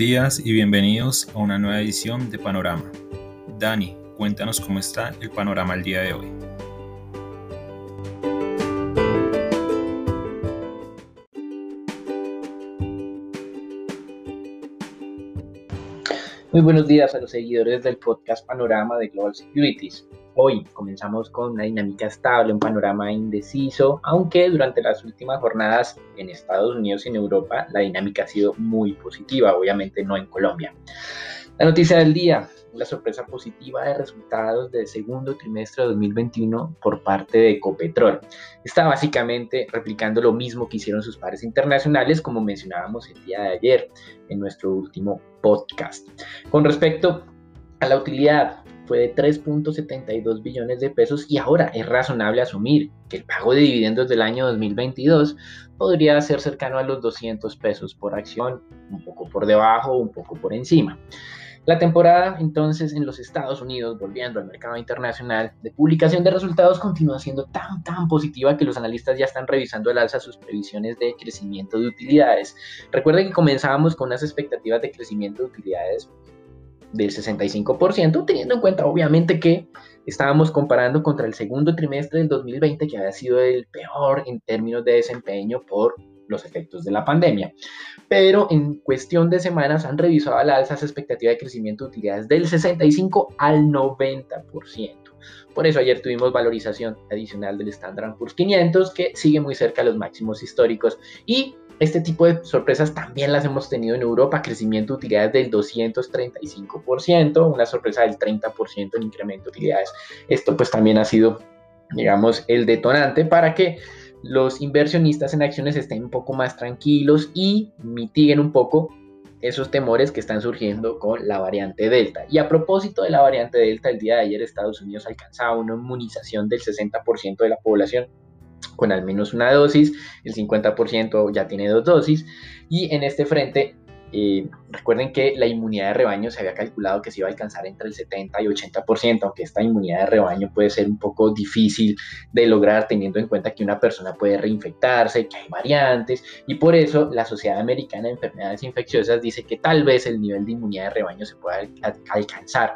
Días y bienvenidos a una nueva edición de Panorama. Dani, cuéntanos cómo está el panorama el día de hoy. Muy buenos días a los seguidores del podcast Panorama de Global Securities. Hoy comenzamos con una dinámica estable, un panorama indeciso, aunque durante las últimas jornadas en Estados Unidos y en Europa la dinámica ha sido muy positiva, obviamente no en Colombia. La noticia del día, la sorpresa positiva de resultados del segundo trimestre de 2021 por parte de Ecopetrol. Está básicamente replicando lo mismo que hicieron sus pares internacionales, como mencionábamos el día de ayer en nuestro último podcast. Con respecto a la utilidad, fue de 3.72 billones de pesos y ahora es razonable asumir que el pago de dividendos del año 2022 podría ser cercano a los 200 pesos por acción, un poco por debajo, un poco por encima. La temporada entonces en los Estados Unidos, volviendo al mercado internacional, de publicación de resultados continúa siendo tan tan positiva que los analistas ya están revisando al alza sus previsiones de crecimiento de utilidades. Recuerden que comenzábamos con unas expectativas de crecimiento de utilidades del 65%, teniendo en cuenta obviamente que estábamos comparando contra el segundo trimestre del 2020, que había sido el peor en términos de desempeño por los efectos de la pandemia. Pero en cuestión de semanas han revisado al alza esa expectativa de crecimiento de utilidades del 65 al 90%. Por eso ayer tuvimos valorización adicional del Standard Poor's 500 que sigue muy cerca de los máximos históricos y este tipo de sorpresas también las hemos tenido en Europa, crecimiento de utilidades del 235%, una sorpresa del 30% en incremento de utilidades. Esto pues también ha sido, digamos, el detonante para que los inversionistas en acciones estén un poco más tranquilos y mitiguen un poco esos temores que están surgiendo con la variante Delta. Y a propósito de la variante Delta, el día de ayer Estados Unidos alcanzaba una inmunización del 60% de la población con al menos una dosis, el 50% ya tiene dos dosis y en este frente recuerden que la inmunidad de rebaño se había calculado que se iba a alcanzar entre el 70 y 80%, aunque esta inmunidad de rebaño puede ser un poco difícil de lograr teniendo en cuenta que una persona puede reinfectarse, que hay variantes, y por eso la Sociedad Americana de Enfermedades Infecciosas dice que tal vez el nivel de inmunidad de rebaño se pueda alcanzar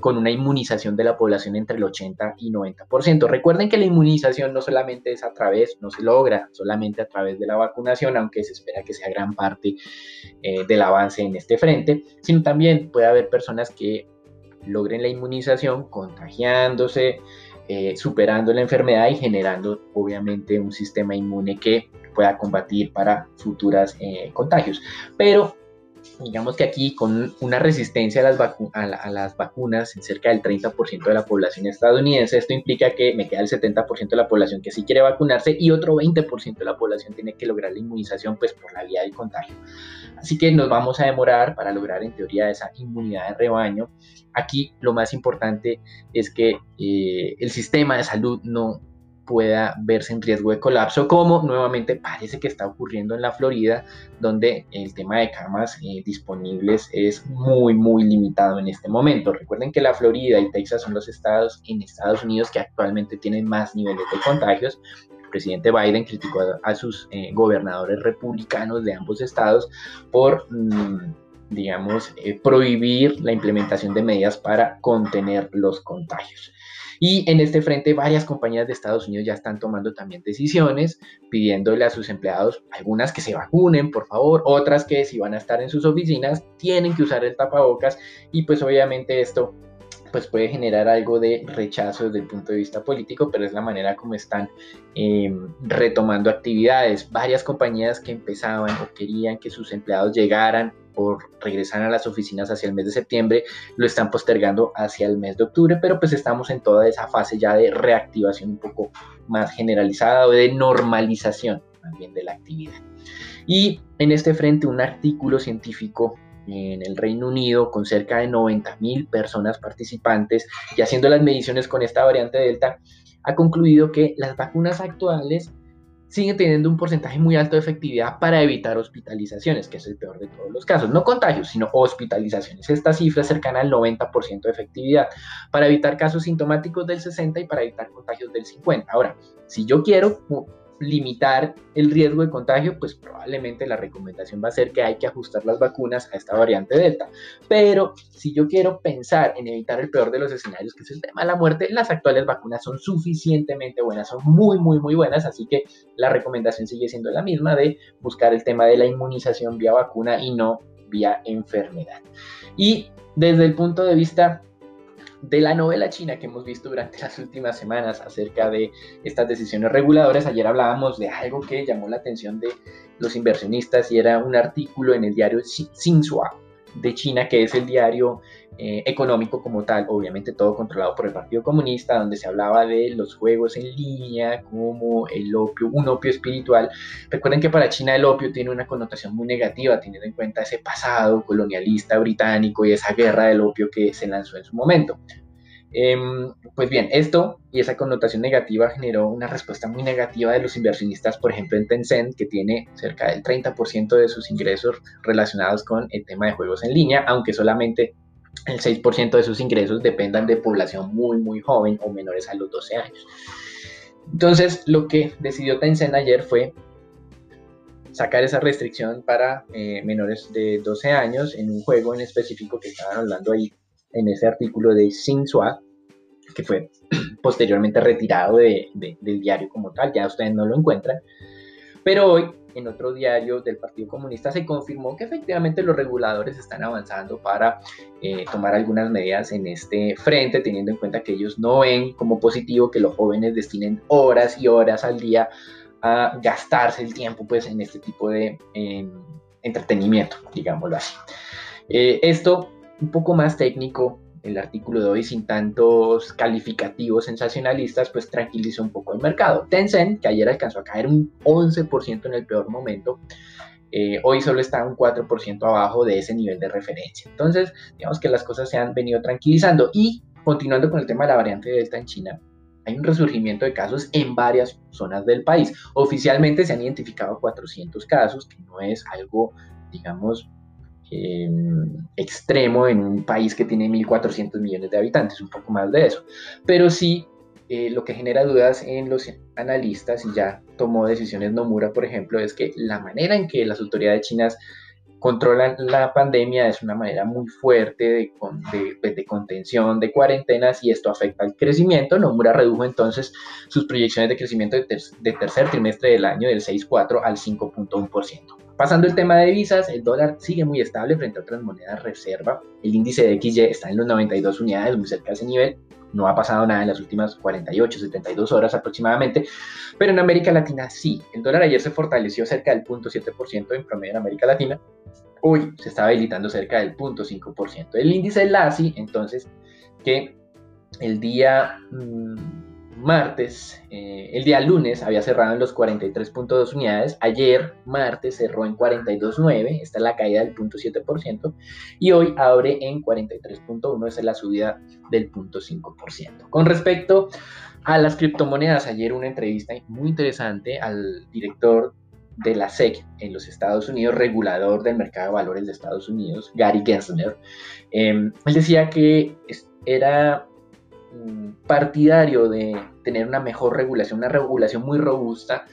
con una inmunización de la población entre el 80 y 90%. Recuerden que la inmunización no solamente es a través, no se logra solamente a través de la vacunación, aunque se espera que sea gran parte eh, del avance en este frente, sino también puede haber personas que logren la inmunización contagiándose, eh, superando la enfermedad y generando obviamente un sistema inmune que pueda combatir para futuras eh, contagios. Pero digamos que aquí con una resistencia a las, a, las vacunas en cerca del 30% de la población estadounidense, esto implica que me queda el 70% de la población que sí quiere vacunarse y otro 20% de la población tiene que lograr la inmunización pues por la vía del contagio. Así que nos vamos a demorar para lograr en teoría esa inmunidad de rebaño. Aquí lo más importante es que eh, el sistema de salud no pueda verse en riesgo de colapso, como nuevamente parece que está ocurriendo en la Florida, donde el tema de camas eh, disponibles es muy, muy limitado en este momento. Recuerden que la Florida y Texas son los estados en Estados Unidos que actualmente tienen más niveles de contagios. El presidente Biden criticó a, sus eh, gobernadores republicanos de ambos estados por... Mm, digamos, eh, prohibir la implementación de medidas para contener los contagios. Y en este frente varias compañías de Estados Unidos ya están tomando también decisiones, pidiéndole a sus empleados, algunas que se vacunen, por favor, otras que si van a estar en sus oficinas tienen que usar el tapabocas y pues obviamente esto pues puede generar algo de rechazo desde el punto de vista político, pero es la manera como están em, retomando actividades. Varias compañías que empezaban o querían que sus empleados llegaran por regresar a las oficinas hacia el mes de septiembre, lo están postergando hacia el mes de octubre, pero pues estamos en toda esa fase ya de reactivación un poco más generalizada o de normalización también de la actividad. Y en este frente un artículo científico en el Reino Unido con cerca de 90 mil personas participantes y haciendo las mediciones con esta variante Delta, ha concluido que las vacunas actuales sigue teniendo un porcentaje muy alto de efectividad para evitar hospitalizaciones, que es el peor de todos los casos. No contagios, sino hospitalizaciones. Esta cifra es cercana al 90% de efectividad para evitar casos sintomáticos del 60% y para evitar contagios del 50%. Ahora, si yo quiero limitar el riesgo de contagio, pues probablemente la recomendación va a ser que hay que ajustar las vacunas a esta variante Delta. Pero si yo quiero pensar en evitar el peor de los escenarios, que es el tema de la muerte, las actuales vacunas son suficientemente buenas, son muy, muy, muy buenas, así que la recomendación sigue siendo la misma de buscar el tema de la inmunización vía vacuna y no vía enfermedad. Y desde el punto de vista de la novela china que hemos visto durante las últimas semanas acerca de estas decisiones reguladoras. Ayer hablábamos de algo que llamó la atención de los inversionistas y era un artículo en el diario Xinhua de China, que es el diario eh, económico como tal, obviamente todo controlado por el Partido Comunista, donde se hablaba de los juegos en línea como el opio, un opio espiritual. Recuerden que para China el opio tiene una connotación muy negativa, teniendo en cuenta ese pasado colonialista británico y esa guerra del opio que se lanzó en su momento. Em, pues bien, esto y esa connotación negativa generó una respuesta muy negativa de los inversionistas, por ejemplo en Tencent, que tiene cerca del 30% de sus ingresos relacionados con el tema de juegos en línea, aunque solamente el 6% de sus ingresos dependan de población muy, muy joven o menores a los 12 años. Entonces, lo que decidió Tencent ayer fue sacar esa restricción para eh, menores de 12 años en un juego en específico que estaban hablando ahí en ese artículo de Xinhua, que fue posteriormente retirado de, del diario como tal, ya ustedes no lo encuentran. Pero hoy, en otro diario del Partido Comunista, se confirmó que efectivamente los reguladores están avanzando para eh, tomar algunas medidas en este frente, teniendo en cuenta que ellos no ven como positivo que los jóvenes destinen horas y horas al día a gastarse el tiempo pues, en este tipo de em, entretenimiento, digámoslo así. Eh, esto un poco más técnico, el artículo de hoy sin tantos calificativos sensacionalistas, pues tranquilizó un poco el mercado. Tencent, que ayer alcanzó a caer un 11% en el peor momento, eh, hoy solo está un 4% abajo de ese nivel de referencia. Entonces, digamos que las cosas se han venido tranquilizando. Y continuando con el tema de la variante Delta en China, hay un resurgimiento de casos en varias zonas del país. Oficialmente se han identificado 400 casos, que no es algo, digamos, Em, extremo en un país que tiene 1.400 millones de habitantes, un poco más de eso. Pero sí, eh, lo que genera dudas en los analistas, y ya tomó decisiones Nomura, por ejemplo, es que la manera en que las autoridades chinas controlan la pandemia es una manera muy fuerte de, pues, de, contención de cuarentenas y esto afecta al crecimiento. Nomura redujo entonces sus proyecciones de crecimiento de, de tercer trimestre del año del 6,4 al 5,1%. Pasando el tema de divisas, el dólar sigue muy estable frente a otras monedas reserva. El índice de XY está en los 92 unidades, muy cerca de ese nivel. No ha pasado nada en las últimas 48, 72 horas aproximadamente. Pero en América Latina sí. El dólar ayer se fortaleció cerca del 0.7% en promedio en América Latina. Hoy se está habilitando cerca del 0.5%. El índice LASI, entonces, que el día... Mm, martes, eh, el día lunes había cerrado en los 43.2 unidades, ayer martes cerró en 42.9, esta es la caída del 0.7%, y hoy abre en 43.1, esa es la subida del 0.5%. Con respecto a las criptomonedas, ayer una entrevista muy interesante al director de la SEC en los Estados Unidos, regulador del mercado de valores de Estados Unidos, Gary Gensler, em, él decía que era partidario de tener una mejor regulación, una regulación muy robusta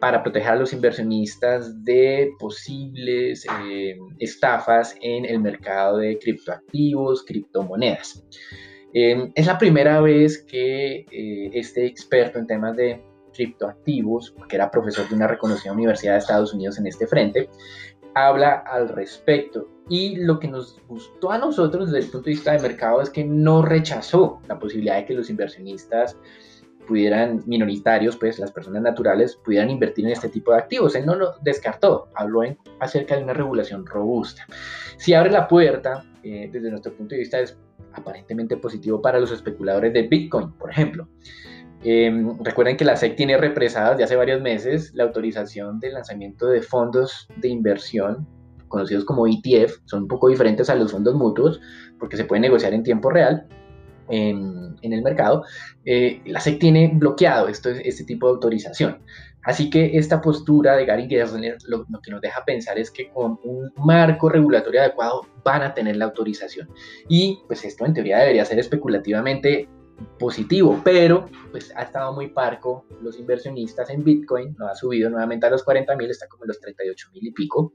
para proteger a los inversionistas de posibles eh, estafas en el mercado de criptoactivos, criptomonedas. Eh, es la primera vez que eh, este experto en temas de criptoactivos, que era profesor de una reconocida universidad de Estados Unidos en este frente, habla al respecto. Y lo que nos gustó a nosotros desde el punto de vista de mercado es que no rechazó la posibilidad de que los inversionistas pudieran, minoritarios, pues las personas naturales, pudieran invertir en este tipo de activos. Él no lo descartó, habló en, acerca de una regulación robusta. Si abre la puerta, eh, desde nuestro punto de vista, es aparentemente positivo para los especuladores de Bitcoin, por ejemplo. Em, recuerden que la SEC tiene represadas de hace varios meses la autorización de lanzamiento de fondos de inversión conocidos como ETF, son un poco diferentes a los fondos mutuos porque se pueden negociar en tiempo real en, el mercado. Eh, la SEC tiene bloqueado esto, este tipo de autorización. Así que esta postura de Gary Gensler lo, lo, que nos deja pensar es que con un marco regulatorio adecuado van a tener la autorización. Y pues esto en teoría debería ser especulativamente positivo, pero pues ha estado muy parco los inversionistas en Bitcoin, no ha subido nuevamente a los 40 mil, está como en los 38 mil y pico,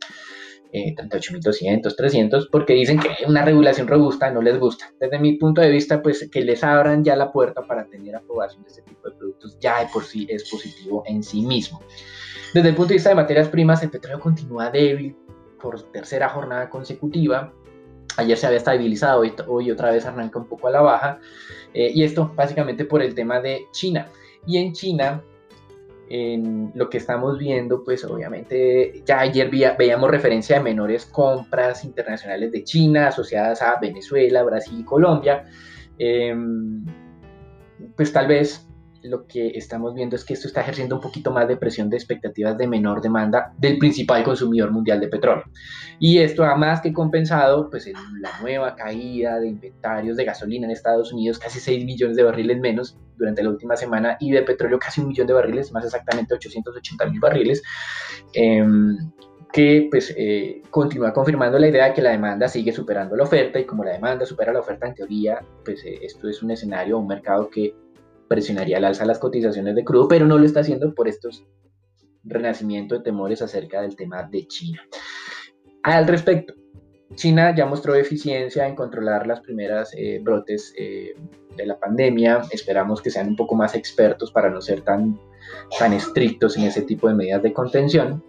eh, 38.200, 300, porque dicen que una regulación robusta no les gusta. Desde mi punto de vista, pues que les abran ya la puerta para tener aprobación de este tipo de productos ya de por sí es positivo en sí mismo. Desde el punto de vista de materias primas, el petróleo continúa débil por tercera jornada consecutiva. Ayer se había estabilizado, hoy, hoy otra vez arranca un poco a la baja. Eh, y esto básicamente por el tema de China. Y en China, en lo que estamos viendo, pues obviamente ya ayer veíamos referencia de menores compras internacionales de China asociadas a Venezuela, Brasil y Colombia. Em, pues tal vez lo que estamos viendo es que esto está ejerciendo un poquito más de presión de expectativas de menor demanda del principal consumidor mundial de petróleo. Y esto ha más que compensado pues, en la nueva caída de inventarios de gasolina en Estados Unidos, casi 6 millones de barriles menos durante la última semana, y de petróleo casi un millón de barriles, más exactamente 880 mil barriles. Em, que pues eh, continúa confirmando la idea de que la demanda sigue superando la oferta y como la demanda supera la oferta en teoría, pues eh, esto es un escenario, un mercado que presionaría al alza las cotizaciones de crudo, pero no lo está haciendo por estos renacimiento de temores acerca del tema de China. Al respecto, China ya mostró eficiencia en controlar las primeras eh, brotes eh, de la pandemia. Esperamos que sean un poco más expertos para no ser tan, tan estrictos en ese tipo de medidas de contención,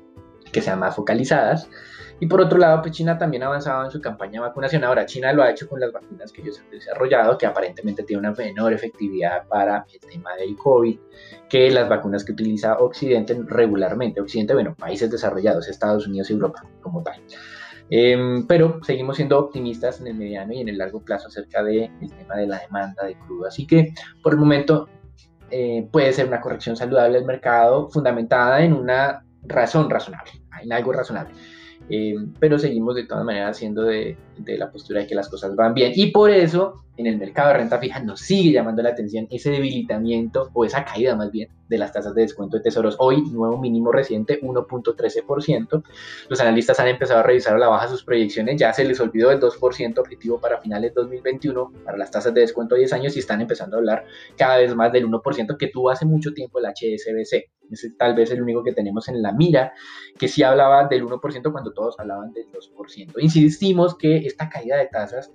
que sean más focalizadas. Y por otro lado, pues China también ha avanzado en su campaña de vacunación. Ahora, China lo ha hecho con las vacunas que ellos han desarrollado, que aparentemente tienen una menor efectividad para el tema del COVID que las vacunas que utiliza Occidente regularmente. Occidente, bueno, países desarrollados, Estados Unidos y Europa como tal. Em, pero seguimos siendo optimistas en el mediano y en el largo plazo acerca del tema de la demanda de crudo. Así que por el momento eh, puede ser una corrección saludable del mercado fundamentada en una razón razonable, en algo razonable. Eh, pero seguimos de todas maneras siendo de, de, la postura de que las cosas van bien. Y por eso en el mercado de renta fija nos sigue llamando la atención ese debilitamiento o esa caída más bien de las tasas de descuento de tesoros. Hoy, nuevo mínimo reciente, 1.13%. Los analistas han empezado a revisar a la baja sus proyecciones. Ya se les olvidó el 2% objetivo para finales 2021 para las tasas de descuento de 10 años y están empezando a hablar cada vez más del 1% que tuvo hace mucho tiempo el HSBC. Ese es tal vez el único que tenemos en la mira, que sí hablaba del 1% cuando todos hablaban del 2%. Insistimos que esta caída de tasas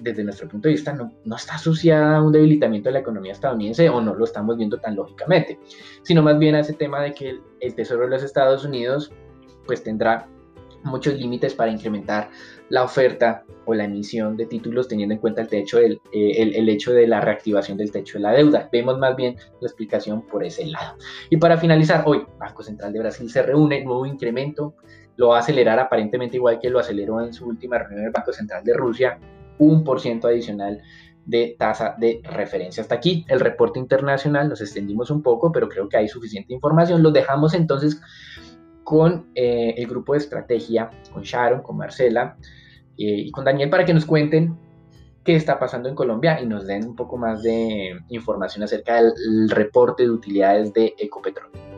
desde nuestro punto de vista no, no, está asociada a un debilitamiento de la economía estadounidense o no lo estamos viendo tan lógicamente, sino más bien a ese tema de que el, Tesoro de los Estados Unidos pues tendrá muchos límites para incrementar la oferta o la emisión de títulos teniendo en cuenta el, techo del, eh, el, el, hecho de la reactivación del techo de la deuda. Vemos más bien la explicación por ese lado. Y para finalizar, hoy Banco Central de Brasil se reúne, nuevo incremento, lo va a acelerar aparentemente igual que lo aceleró en su última reunión del Banco Central de Rusia un por ciento adicional de tasa de referencia. Hasta aquí el reporte internacional, nos extendimos un poco, pero creo que hay suficiente información. Los dejamos entonces con eh, el grupo de estrategia, con Sharon, con Marcela eh, y con Daniel para que nos cuenten qué está pasando en Colombia y nos den un poco más de información acerca del reporte de utilidades de Ecopetrol.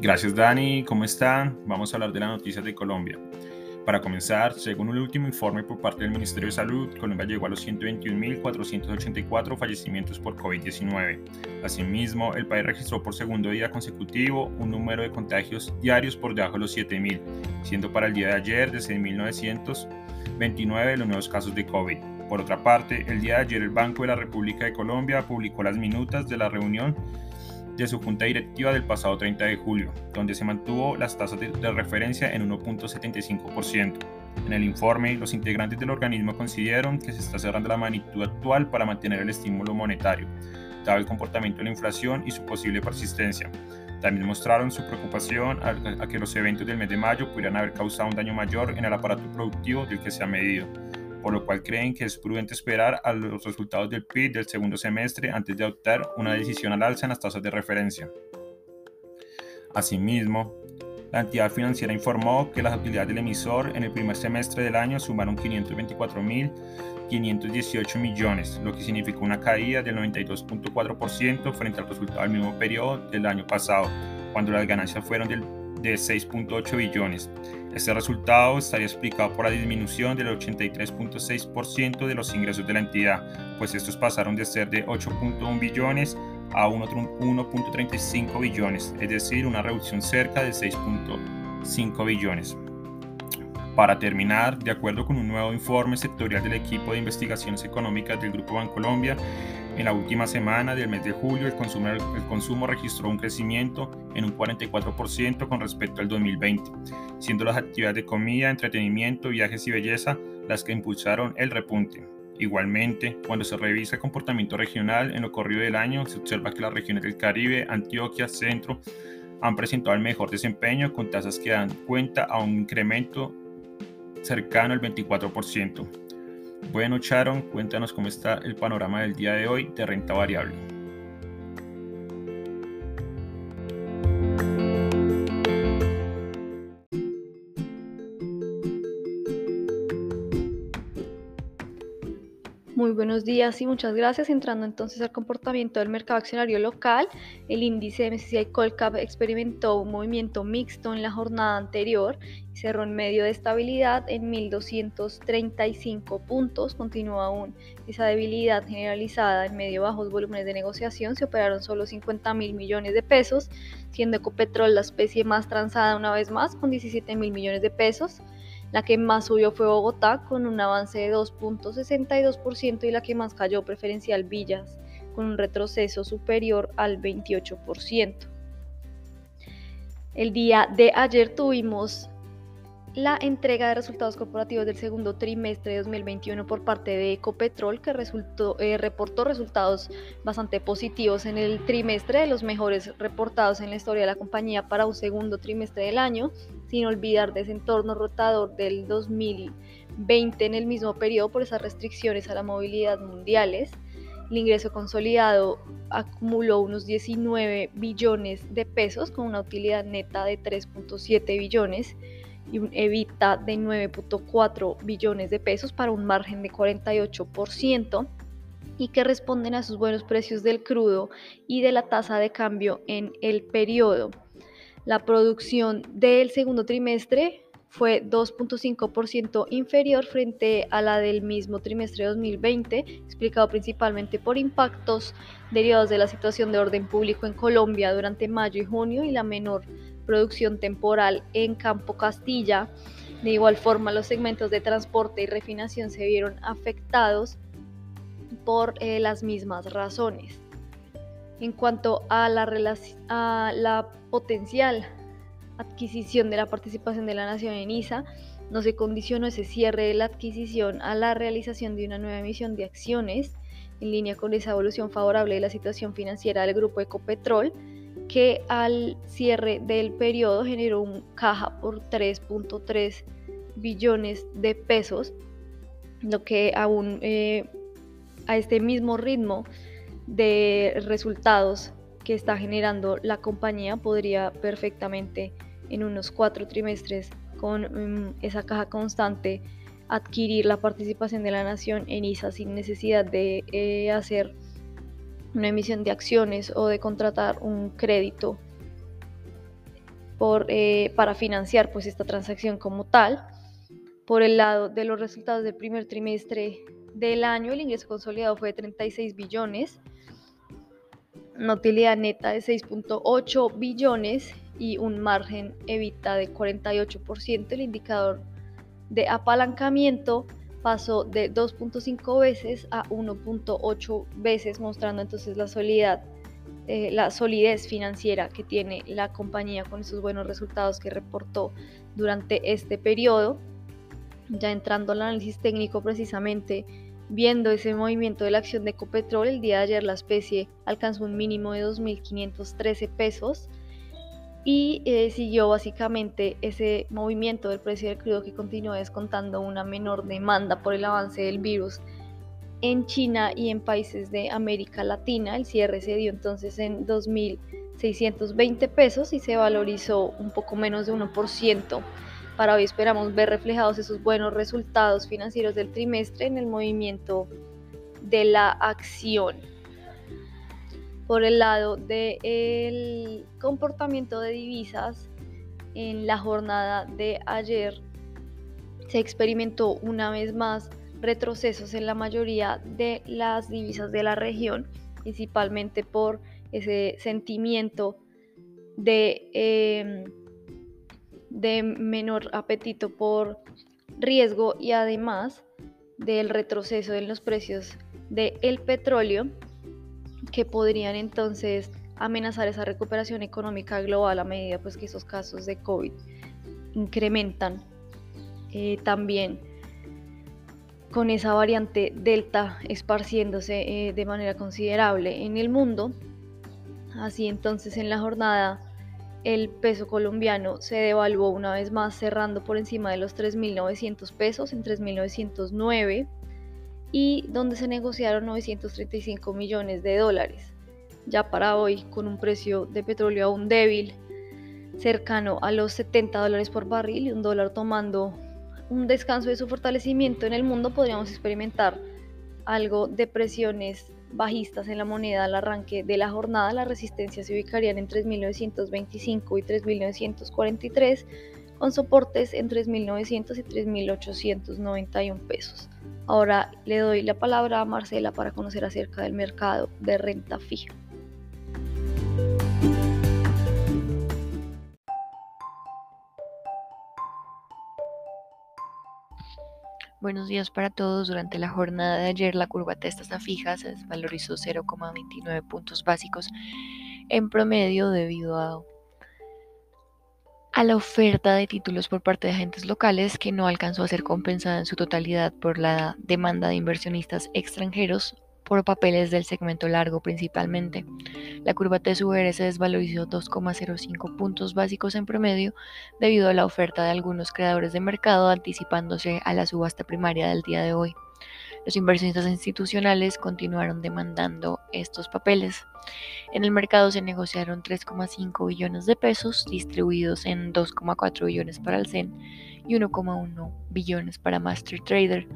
Gracias Dani, ¿cómo están? Vamos a hablar de las noticias de Colombia. Para comenzar, según el último informe por parte del Ministerio de Salud, Colombia llegó a los 121.484 fallecimientos por COVID-19. Asimismo, el país registró por segundo día consecutivo un número de contagios diarios por debajo de los 7.000, siendo para el día de ayer de 6.929 los nuevos casos de COVID. Por otra parte, el día de ayer el Banco de la República de Colombia publicó las minutas de la reunión de su junta directiva del pasado 30 de julio, donde se mantuvo las tasas de, referencia en 1.75%. En el informe, los integrantes del organismo consideraron que se está cerrando la magnitud actual para mantener el estímulo monetario, dado el comportamiento de la inflación y su posible persistencia. También mostraron su preocupación a, a que los eventos del mes de mayo pudieran haber causado un daño mayor en el aparato productivo del que se ha medido por lo cual creen que es prudente esperar a los resultados del PIB del segundo semestre antes de adoptar una decisión al alza en las tasas de referencia. Asimismo, la entidad financiera informó que las utilidades del emisor en el primer semestre del año sumaron 524.518 millones, lo que significó una caída del 92.4% frente al resultado del mismo periodo del año pasado, cuando las ganancias fueron del de 6.8 billones. Este resultado estaría explicado por la disminución del 83.6% de los ingresos de la entidad, pues estos pasaron de ser de 8.1 billones a 1.35 billones, es decir, una reducción cerca de 6.5 billones. Para terminar, de acuerdo con un nuevo informe sectorial del equipo de investigaciones económicas del Grupo Bancolombia, en la última semana del mes de julio el consumo, el consumo registró un crecimiento en un 44% con respecto al 2020, siendo las actividades de comida, entretenimiento, viajes y belleza las que impulsaron el repunte. Igualmente, cuando se revisa el comportamiento regional en lo corrido del año, se observa que las regiones del Caribe, Antioquia, Centro, han presentado el mejor desempeño con tasas que dan cuenta a un incremento cercano al 24%. Bueno, Sharon, cuéntanos cómo está el panorama del día de hoy de renta variable. Buenos días y muchas gracias. Entrando entonces al comportamiento del mercado accionario local, el índice MSCI Colcap experimentó un movimiento mixto en la jornada anterior y cerró en medio de estabilidad en 1.235 puntos. Continúa aún esa debilidad generalizada en medio bajos volúmenes de negociación. Se operaron solo 50 mil millones de pesos, siendo Ecopetrol la especie más transada una vez más con 17 mil millones de pesos. La que más subió fue Bogotá con un avance de 2.62% y la que más cayó preferencial Villas con un retroceso superior al 28%. El día de ayer tuvimos la entrega de resultados corporativos del segundo trimestre de 2021 por parte de Ecopetrol, que resultó, eh, reportó resultados bastante positivos en el trimestre, de los mejores reportados en la historia de la compañía para un segundo trimestre del año, sin olvidar de ese entorno rotador del 2020 en el mismo periodo por esas restricciones a la movilidad mundiales. El ingreso consolidado acumuló unos 19 billones de pesos con una utilidad neta de 3.7 billones y un EBITDA de 9.4 billones de pesos para un margen de 48% y que responden a sus buenos precios del crudo y de la tasa de cambio en el periodo. La producción del segundo trimestre fue 2.5% inferior frente a la del mismo trimestre de 2020, explicado principalmente por impactos derivados de la situación de orden público en Colombia durante mayo y junio y la menor producción temporal en Campo Castilla. De igual forma, los segmentos de transporte y refinación se vieron afectados por eh, las mismas razones. En cuanto a la, a la potencial adquisición de la participación de la nación en ISA, no se condicionó ese cierre de la adquisición a la realización de una nueva emisión de acciones, en línea con esa evolución favorable de la situación financiera del grupo Ecopetrol, que al cierre del periodo generó un caja por 3.3 billones de pesos, lo que aún eh, a este mismo ritmo de resultados que está generando la compañía podría perfectamente en unos cuatro trimestres con mm, esa caja constante adquirir la participación de la nación en ISA sin necesidad de eh, hacer una emisión de acciones o de contratar un crédito por, eh, para financiar pues esta transacción como tal. Por el lado de los resultados del primer trimestre del año, el ingreso consolidado fue de 36 billones, una utilidad neta de 6.8 billones y un margen evita de 48%. El indicador de apalancamiento pasó de 2.5 veces a 1.8 veces, mostrando entonces la solidez, eh, la solidez financiera que tiene la compañía con esos buenos resultados que reportó durante este periodo. Ya entrando al análisis técnico precisamente, viendo ese movimiento de la acción de Ecopetrol, el día de ayer la especie alcanzó un mínimo de 2.513 pesos y eh, siguió básicamente ese movimiento del precio del crudo que continúa descontando una menor demanda por el avance del virus en China y en países de América Latina. El cierre se dio entonces en 2.620 pesos y se valorizó un poco menos de 1%. Para hoy esperamos ver reflejados esos buenos resultados financieros del trimestre en el movimiento de la acción. Por el lado del comportamiento de divisas, en la jornada de ayer se experimentó una vez más retrocesos en la mayoría de las divisas de la región, principalmente por ese sentimiento de, em, de menor apetito por riesgo y además del retroceso en los precios del petróleo que podrían entonces amenazar esa recuperación económica global a medida pues, que esos casos de COVID incrementan eh, también con esa variante Delta esparciéndose eh, de manera considerable en el mundo. Así entonces en la jornada el peso colombiano se devaluó una vez más cerrando por encima de los 3.900 pesos en 3.909 y donde se negociaron 935 millones de dólares. Ya para hoy con un precio de petróleo aún débil cercano a los 70 dólares por barril y un dólar tomando un descanso de su fortalecimiento en el mundo, podríamos experimentar algo de presiones bajistas en la moneda al arranque de la jornada. Las resistencias se ubicarían en 3.925 y 3.943, con soportes en 3.900 y 3.891 pesos. Ahora le doy la palabra a Marcela para conocer acerca del mercado de renta fija. Buenos días para todos. Durante la jornada de ayer la curva tasas fija se desvalorizó 0,29 puntos básicos en promedio debido a, la oferta de títulos por parte de agentes locales que no alcanzó a ser compensada en su totalidad por la demanda de inversionistas extranjeros por papeles del segmento largo principalmente. La curva TSUR se desvalorizó 2,05 puntos básicos en promedio debido a la oferta de algunos creadores de mercado anticipándose a la subasta primaria del día de hoy. Los inversionistas institucionales continuaron demandando estos papeles. En el mercado se negociaron 3,5 billones de pesos distribuidos en 2,4 billones para el CEN y 1,1 billones para Master Trader.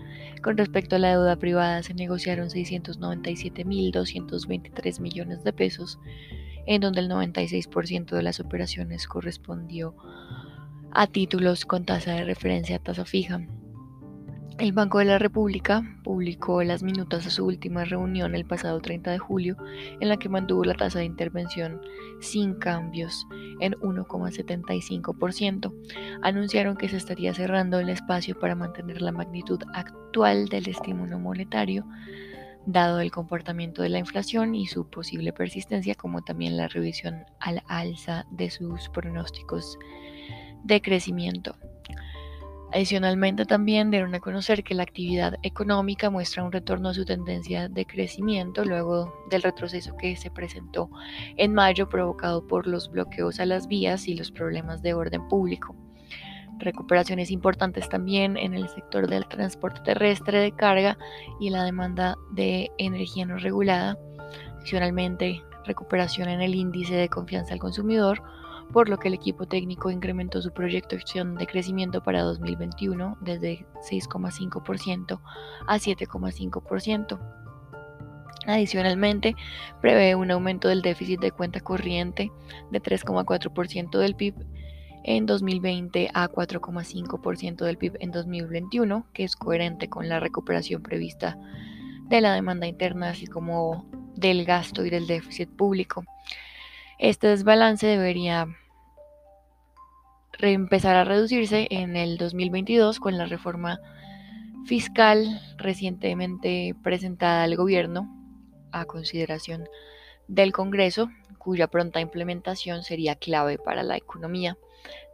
Con respecto a la deuda privada, se negociaron 697.223 millones de pesos, en donde el 96% de las operaciones correspondió a títulos con tasa de referencia a tasa fija. El Banco de la República publicó las minutas de su última reunión el pasado 30 de julio, en la que mantuvo la tasa de intervención sin cambios en 1,75%. Anunciaron que se estaría cerrando el espacio para mantener la magnitud actual del estímulo monetario, dado el comportamiento de la inflación y su posible persistencia, como también la revisión al alza de sus pronósticos de crecimiento. Adicionalmente también dieron a conocer que la actividad económica muestra un retorno a su tendencia de crecimiento luego del retroceso que se presentó en mayo provocado por los bloqueos a las vías y los problemas de orden público. Recuperaciones importantes también en el sector del transporte terrestre de carga y la demanda de energía no regulada. Adicionalmente, recuperación en el índice de confianza al consumidor, por lo que el equipo técnico incrementó su proyección de crecimiento para 2021 desde 6,5% a 7,5%. Adicionalmente, prevé un aumento del déficit de cuenta corriente de 3,4% del PIB en 2020 a 4,5% del PIB en 2021, que es coherente con la recuperación prevista de la demanda interna, así como del gasto y del déficit público. Este desbalance debería empezar a reducirse en el 2022 con la reforma fiscal recientemente presentada al gobierno a consideración del Congreso, cuya pronta implementación sería clave para la economía.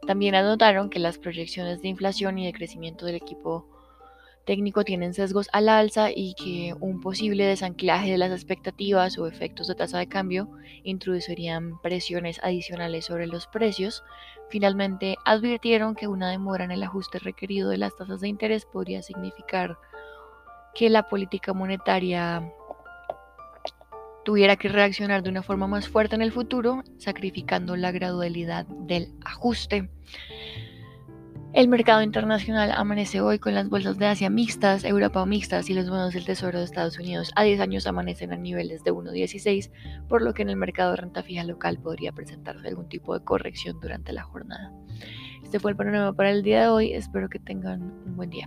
También anotaron que las proyecciones de inflación y de crecimiento del equipo técnico tienen sesgos al alza y que un posible desanclaje de las expectativas o efectos de tasa de cambio introducirían presiones adicionales sobre los precios. Finalmente, advirtieron que una demora en el ajuste requerido de las tasas de interés podría significar que la política monetaria tuviera que reaccionar de una forma más fuerte en el futuro, sacrificando la gradualidad del ajuste. El mercado internacional amanece hoy con las bolsas de Asia mixtas, Europa mixtas y los bonos del Tesoro de Estados Unidos a 10 años amanecen a niveles de 1.16, por lo que en el mercado de renta fija local podría presentarse algún tipo de corrección durante la jornada. Este fue el panorama para el día de hoy, espero que tengan un buen día.